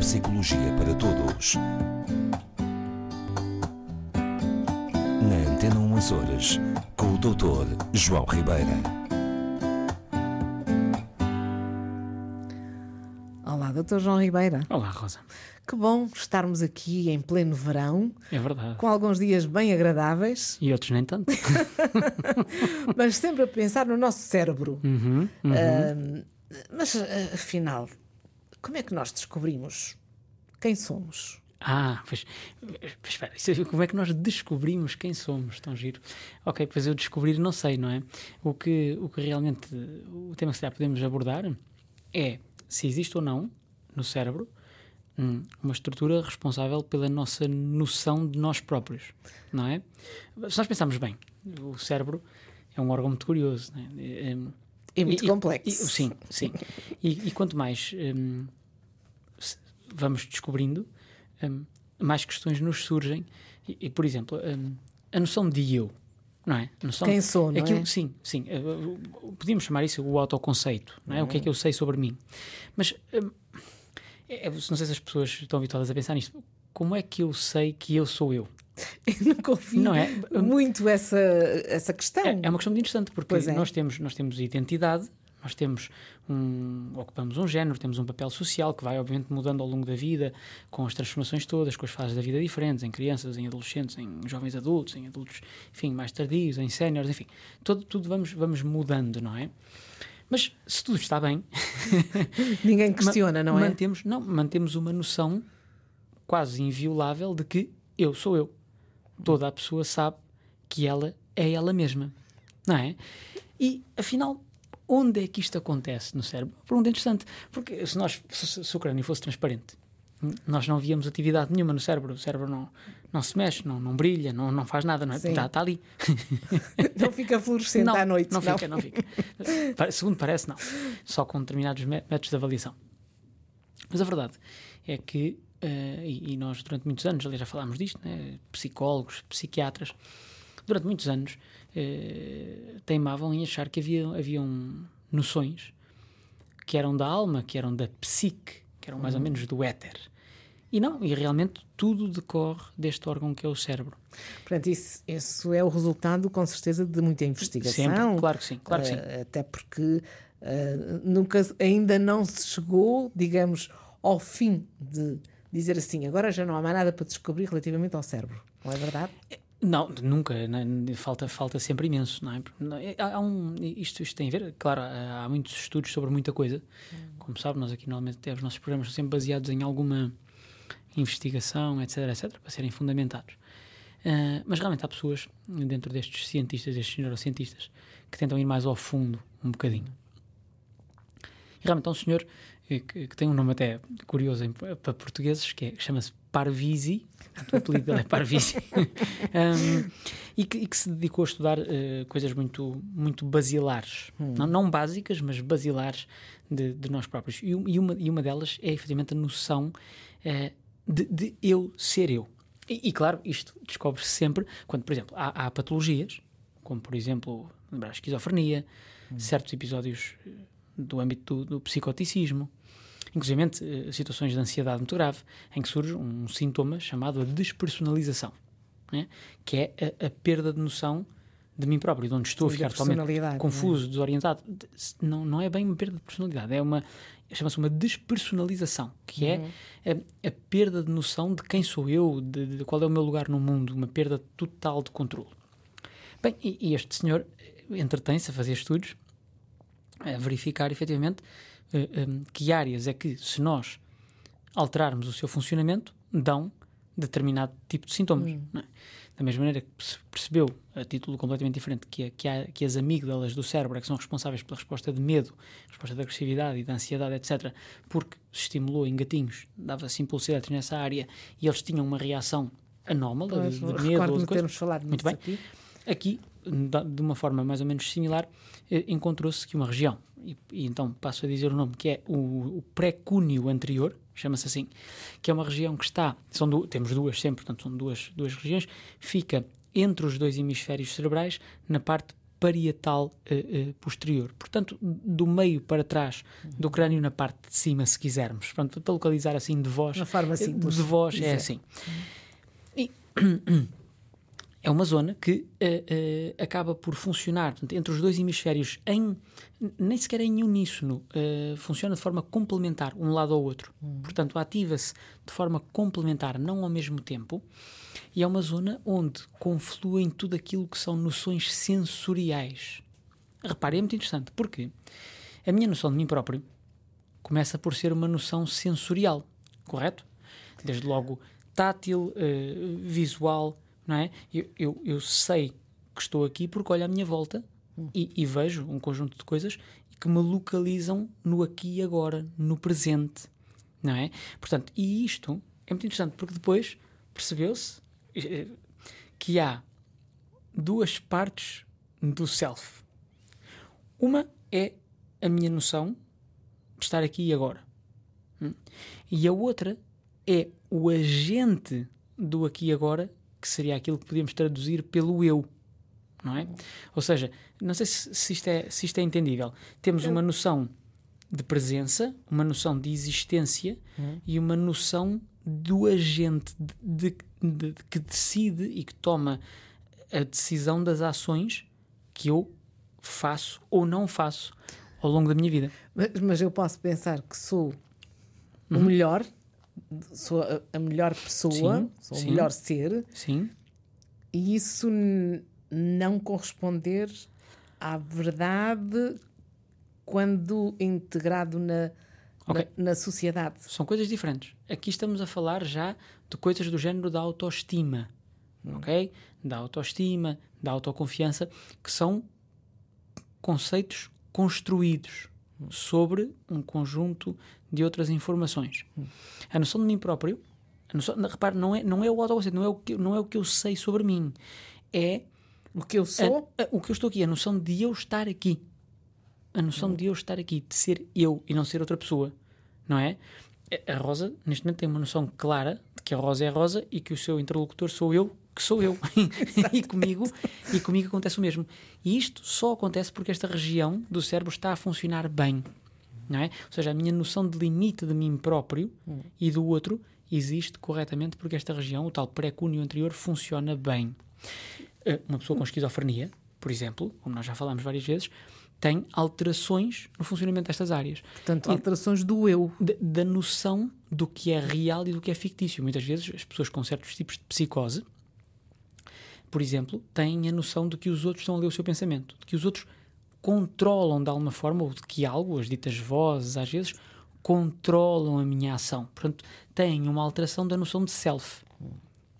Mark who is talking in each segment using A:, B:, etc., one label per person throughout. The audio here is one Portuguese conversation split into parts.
A: Psicologia para Todos. Na Antena 1 Horas, com o Dr. João Ribeira.
B: Olá, Dr. João Ribeira.
C: Olá, Rosa.
B: Que bom estarmos aqui em pleno verão,
C: É verdade.
B: com alguns dias bem agradáveis,
C: E outros nem tanto.
B: mas sempre a pensar no nosso cérebro.
C: Uhum, uhum.
B: Ahm, mas, ah, afinal, como é que nós descobrimos quem somos?
C: Ah, pois, pois espera, é- como é que nós descobrimos quem somos? Tão giro. Ok, pois eu descobrir não sei, não é? O que, o que realmente, o tema que calhar podemos abordar é se existe ou não no cérebro hum, uma estrutura responsável pela nossa noção de nós próprios, não é? Se nós pensarmos bem, o cérebro é um órgão muito curioso, não é? Hum,
B: É muito
C: E-
B: complexo.
C: e- sim, sim. E, e quanto mais hum, vamos descobrindo, hum, mais questões nos surgem. E, por exemplo, hum, a noção de eu, não é? Noção,
B: Quem sou, não
C: aquilo,
B: é?
C: Sim, sim. eh, eh, Podíamos chamar isso o autoconceito, não é? O que é que eu sei sobre mim? Mas hum, é- é- não sei se as pessoas estão habituadas a pensar nisto. Como é que eu sei que eu sou eu?
B: Eu nunca ouvi
C: Não é?
B: muito essa, essa questão.
C: É, é uma questão muito interessante porque
B: é.
C: nós, temos, nós temos identidade, nós temos um, ocupamos um género, temos um papel social que vai obviamente mudando ao longo da vida, com as transformações todas, com as fases da vida diferentes, em crianças, em adolescentes, em jovens adultos, em adultos, enfim, mais tardios, em séniores, enfim, todo, tudo vamos, vamos mudando, não é? Mas se tudo está bem,
B: Ninguém questiona, não é?
C: mantemos, não, mantemos uma noção quase inviolável de que eu sou eu. Toda a pessoa sabe que ela é ela mesma, não é? E afinal, onde é que isto acontece no cérebro? Pergunta interessante, porque se nós se, se o crânio fosse transparente, nós não víamos atividade nenhuma no cérebro, o cérebro não, não se mexe, não, não brilha, não, não faz nada, não é? Está, está ali.
B: Não fica fluorescente
C: não,
B: à noite.
C: Não fica, não fica. Segundo parece, não. Só com determinados mé- métodos de avaliação. Mas a verdade é que, eh, e, e nós durante muitos anos, ali já falámos disto, né? psicólogos, psiquiatras, durante muitos anos eh, teimavam em achar que havia, haviam noções que eram da alma, que eram da psique, que eram mais ou menos do éter. E não, e realmente tudo decorre deste órgão que é o cérebro.
B: Portanto, isso, isso é o resultado, com certeza, de muita investigação.
C: Sempre, claro que sim, claro que sim.
B: Eh, até porque eh, nunca, ainda não se chegou, digamos, ao fim de dizer assim, agora já não há mais nada para descobrir relativamente ao cérebro. Não é verdade?
C: Não, nunca, falta, falta sempre imenso, não é? É- Há, um, isto, isto tem a ver, claro, há, muitos estudos sobre muita coisa. Como sabe, nós aqui normalmente os nossos programas são sempre baseados em alguma investigação, etc, etc, para serem fundamentados. Ah, mas realmente há pessoas dentro destes cientistas, destes neurocientistas, que tentam ir mais ao fundo um bocadinho. E realmente há um senhor que, que tem um nome até curioso em- para portugueses, que, é- chama-se Parvisi, o apelido dele é Parvisi, Um, e, que, e que se dedicou a estudar eh, coisas muito, muito basilares, não, não básicas, mas basilares de, de nós próprios. E, e uma, e uma delas é efetivamente a noção eh, de, de eu ser eu. E, e, claro, isto descobre-se sempre quando, por exemplo, há, há patologias, como por exemplo lembrar, a esquizofrenia, certos episódios eh, do âmbito do, do psicoticismo, inclusive eh, situações de ansiedade muito grave, em que surge um sintoma chamado a despersonalização, né? que é a, a perda de noção de mim próprio, de onde estou a ficar totalmente
B: é?
C: confuso, desorientado. De- Não, não é bem uma perda de personalidade, é uma chama-se uma despersonalização, que
B: Uhum.
C: é a, a perda de noção de quem sou eu, de, de qual é o meu lugar no mundo, uma perda total de controle. Bem, e, e este senhor eh, entretém-se a fazer estudos, a verificar efetivamente eh, em que áreas é que, se nós alterarmos o seu funcionamento, dão determinado tipo de sintomas. não é? Da mesma maneira que se percebeu, a título completamente diferente, que, a- que, há- que as amígdalas do cérebro é que são responsáveis pela resposta de medo, resposta de agressividade e de ansiedade, etc., porque se estimulou em gatinhos, dava-se impulsidades nessa área e eles tinham uma reação anómala
B: Pois,
C: de, de medo
B: Recordo-me termos falado
C: Muito bem.
B: aqui.
C: Aqui, de uma forma mais ou menos similar, eh, encontrou-se que uma região, e, e então passo a dizer o nome, que é o, o pré-cúneo anterior, chama-se assim, que é uma região que está, são temos duas sempre, portanto são duas, duas regiões, fica entre os dois hemisférios cerebrais, na parte parietal uh, uh, posterior. Portanto, do meio para trás do crânio na parte de cima, se quisermos. Pronto, para localizar assim de voz.
B: Forma simples.
C: De voz, é assim. E, é uma zona que uh, uh, acaba por funcionar portanto, entre os dois hemisférios em nem sequer em uníssono, uh, funciona de forma complementar um lado ao outro. Portanto, ativa-se de forma complementar, não ao mesmo tempo, e é uma zona onde confluem tudo aquilo que são noções sensoriais. Repare, é muito interessante, porque a minha noção de mim próprio começa por ser uma noção sensorial, correto? Desde logo tátil, visual, não é? Eu, eu, eu, sei que estou aqui porque olho à minha volta e, e, vejo um conjunto de coisas que me localizam no aqui e agora, no presente, não é? Portanto, e isto é muito interessante porque depois percebeu-se que há duas partes do self. Uma é a minha noção de estar aqui e agora. Hum? E a outra é o agente do aqui e agora que seria aquilo que podíamos traduzir pelo eu, não é? Ou seja, não sei se, se, isto, é, se isto é entendível. Temos uma noção de presença, uma noção de existência
B: Uhum.
C: e uma noção do agente de, de, de, que decide e que toma a decisão das ações que eu faço ou não faço ao longo da minha vida.
B: Mas, mas eu posso pensar que sou
C: Uhum.
B: o melhor, sou a, a melhor pessoa,
C: Sim,
B: sou
C: sim.
B: o melhor ser,
C: Sim,
B: e isso não corresponder à verdade quando integrado na,
C: Ok.
B: na, na sociedade.
C: são coisas diferentes. Aqui estamos a falar já de coisas do género da autoestima, ok? Da autoestima, da autoconfiança, que são conceitos construídos sobre um conjunto de outras informações. A noção de mim próprio, a noção, não, repare, não é, não é o autoconceito, não é o, que, não é o que eu sei sobre mim, é
B: O que eu sou,
C: a- a- o que eu estou aqui, a noção de eu estar aqui. A noção de eu estar aqui, de ser eu e não ser outra pessoa. Não é? A a Rosa, neste momento, tem uma noção clara de que a Rosa é a Rosa e que o seu interlocutor sou eu, que sou eu. e, comigo, e comigo acontece o mesmo. E isto só acontece porque esta região do cérebro está a funcionar bem. Não é? Ou seja, a minha noção de limite de mim próprio e do outro existe corretamente porque esta região, o tal pré-cúneo anterior, funciona bem. Uh, uma pessoa com esquizofrenia, por exemplo, como nós já falámos várias vezes, tem alterações no funcionamento destas áreas.
B: portanto, alterações do eu.
C: Da, da noção do que é real e do que é fictício. Muitas vezes as pessoas com certos tipos de psicose, por exemplo, têm a noção de que os outros estão a ler o seu pensamento, de que os outros controlam de alguma forma, ou de que algo, as ditas vozes, às vezes, controlam a minha ação. Portanto, têm uma alteração da noção de self.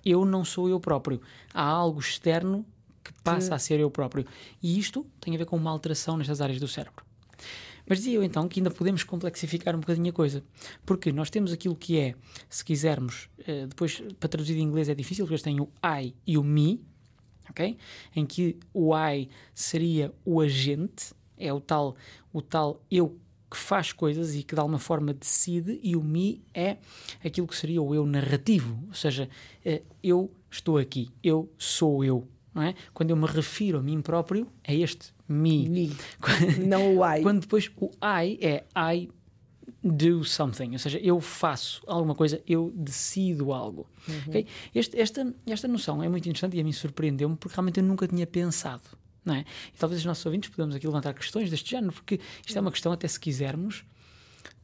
C: Eu não sou eu próprio. Há algo externo que passa a ser eu próprio. E isto tem a ver com uma alteração nestas áreas do cérebro. Mas dizia eu então que ainda podemos complexificar um bocadinho a coisa, porque nós temos aquilo que é, se quisermos, eh, depois para traduzir em inglês é difícil, porque eles têm o I e o me, ok? Em que o I seria o agente, é o tal, o tal eu que faz coisas e que de alguma forma decide, e o me é aquilo que seria o eu narrativo, ou seja, eh, eu estou aqui, eu sou eu, não é? Quando eu me refiro a mim próprio, é este me.
B: Me. Não o I.
C: Quando depois o I é I do something, ou seja, eu faço alguma coisa, eu decido algo. ok? Este- esta, esta noção é muito interessante e a mim surpreendeu-me porque realmente eu nunca tinha pensado. Não é? E talvez os nossos ouvintes podemos aqui levantar questões deste género, porque isto é uma questão, até se quisermos,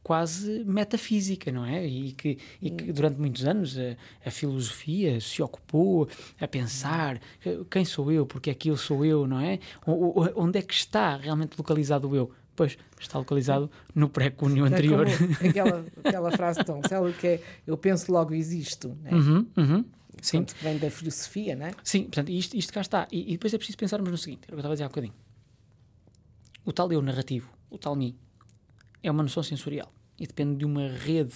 C: quase metafísica, não é? E que, e que durante muitos anos a, a filosofia se ocupou a pensar eh, quem sou eu, porque é que eu sou eu, não é? O- o- onde é que está realmente localizado o eu? Pois, está localizado no pré-cúneo
B: É
C: anterior.
B: como aquela, aquela frase tão célebre que é eu penso logo existo. Né?
C: Uhum, uhum. Sim,
B: Portanto, vem da filosofia, né?
C: sim, portanto, isto, isto cá está. E, e depois é preciso pensarmos no seguinte: era o que eu estava a dizer há bocadinho. O tal eu narrativo, o tal mim, é uma noção sensorial e depende de uma rede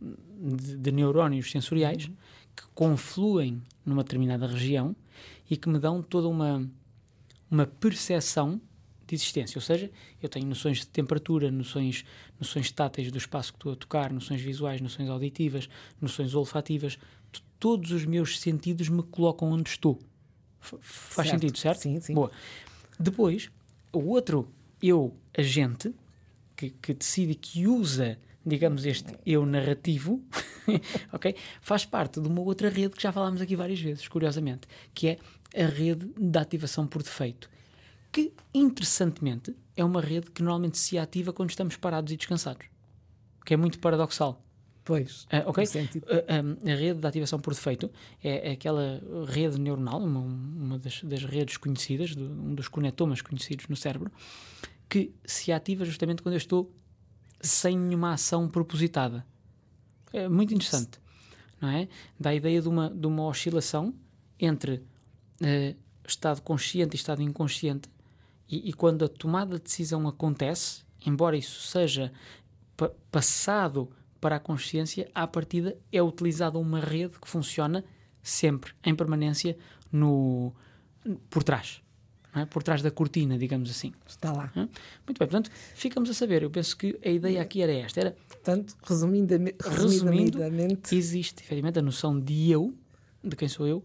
C: de, de neurónios sensoriais que confluem numa determinada região e que me dão toda uma, uma percepção de existência. Ou seja, eu tenho noções de temperatura, noções, noções táteis do espaço que estou a tocar, noções visuais, noções auditivas, noções olfativas. Todos os meus sentidos me colocam onde estou. F- faz
B: Certo.
C: sentido, certo?
B: Sim, sim.
C: Boa. Depois, o outro eu agente, que, que decide que usa, digamos, este eu narrativo, ok? Faz parte de uma outra rede que já falámos aqui várias vezes, curiosamente, que é a rede de ativação por defeito. Que, interessantemente, é uma rede que normalmente se ativa quando estamos parados e descansados. Que é muito paradoxal.
B: Pois.
C: Ah, ok?
B: no sentido-
C: A, a- a rede de ativação por defeito é, é aquela rede neuronal, uma, uma das, das redes conhecidas, do- um dos conectomas conhecidos no cérebro, que se ativa justamente quando eu estou sem nenhuma ação propositada. É muito interessante, não é? Dá a ideia de uma, de uma oscilação entre eh, estado consciente e estado inconsciente, e, e quando a tomada de decisão acontece, embora isso seja pa- passado para a consciência, à partida é utilizada uma rede que funciona sempre, em permanência, no, por trás. é? Por trás da cortina, digamos assim.
B: Está lá.
C: Hã? Muito bem, portanto, ficamos a saber. Eu penso que a ideia aqui era esta: era
B: Portanto, resumidamente,
C: Resumindo,
B: resumidamente
C: existe efetivamente a noção de eu, de quem sou eu,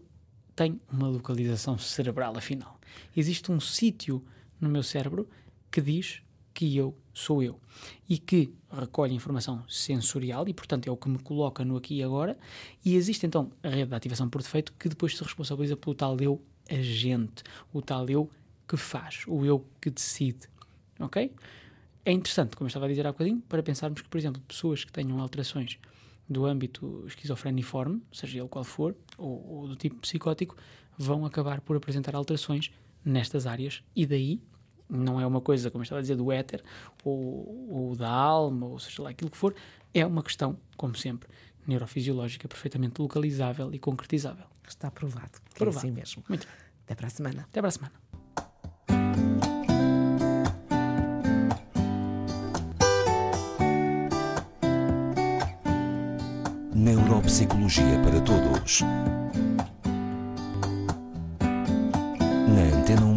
C: tem uma localização cerebral, afinal. Existe um sítio no meu cérebro que diz que eu sou eu e que recolhe informação sensorial e, portanto, é o que me coloca no aqui e agora. E existe então a rede de ativação por defeito que depois se responsabiliza pelo tal eu agente, o tal eu que faz, o eu que decide. Ok? É interessante, como eu estava a dizer há bocadinho, para pensarmos que, por exemplo, pessoas que tenham alterações do âmbito esquizofreniforme, seja ele qual for, ou, ou do tipo psicótico, vão acabar por apresentar alterações nestas áreas e daí não é uma coisa, como eu estava a dizer, do éter ou, ou da alma, ou seja lá aquilo que for, é uma questão, como sempre, neurofisiológica, perfeitamente localizável e concretizável.
B: está provado. Que
C: Provado.
B: É assim mesmo.
C: Muito bem.
B: Até para a semana.
C: Até para a semana.
A: Neuropsicologia para todos.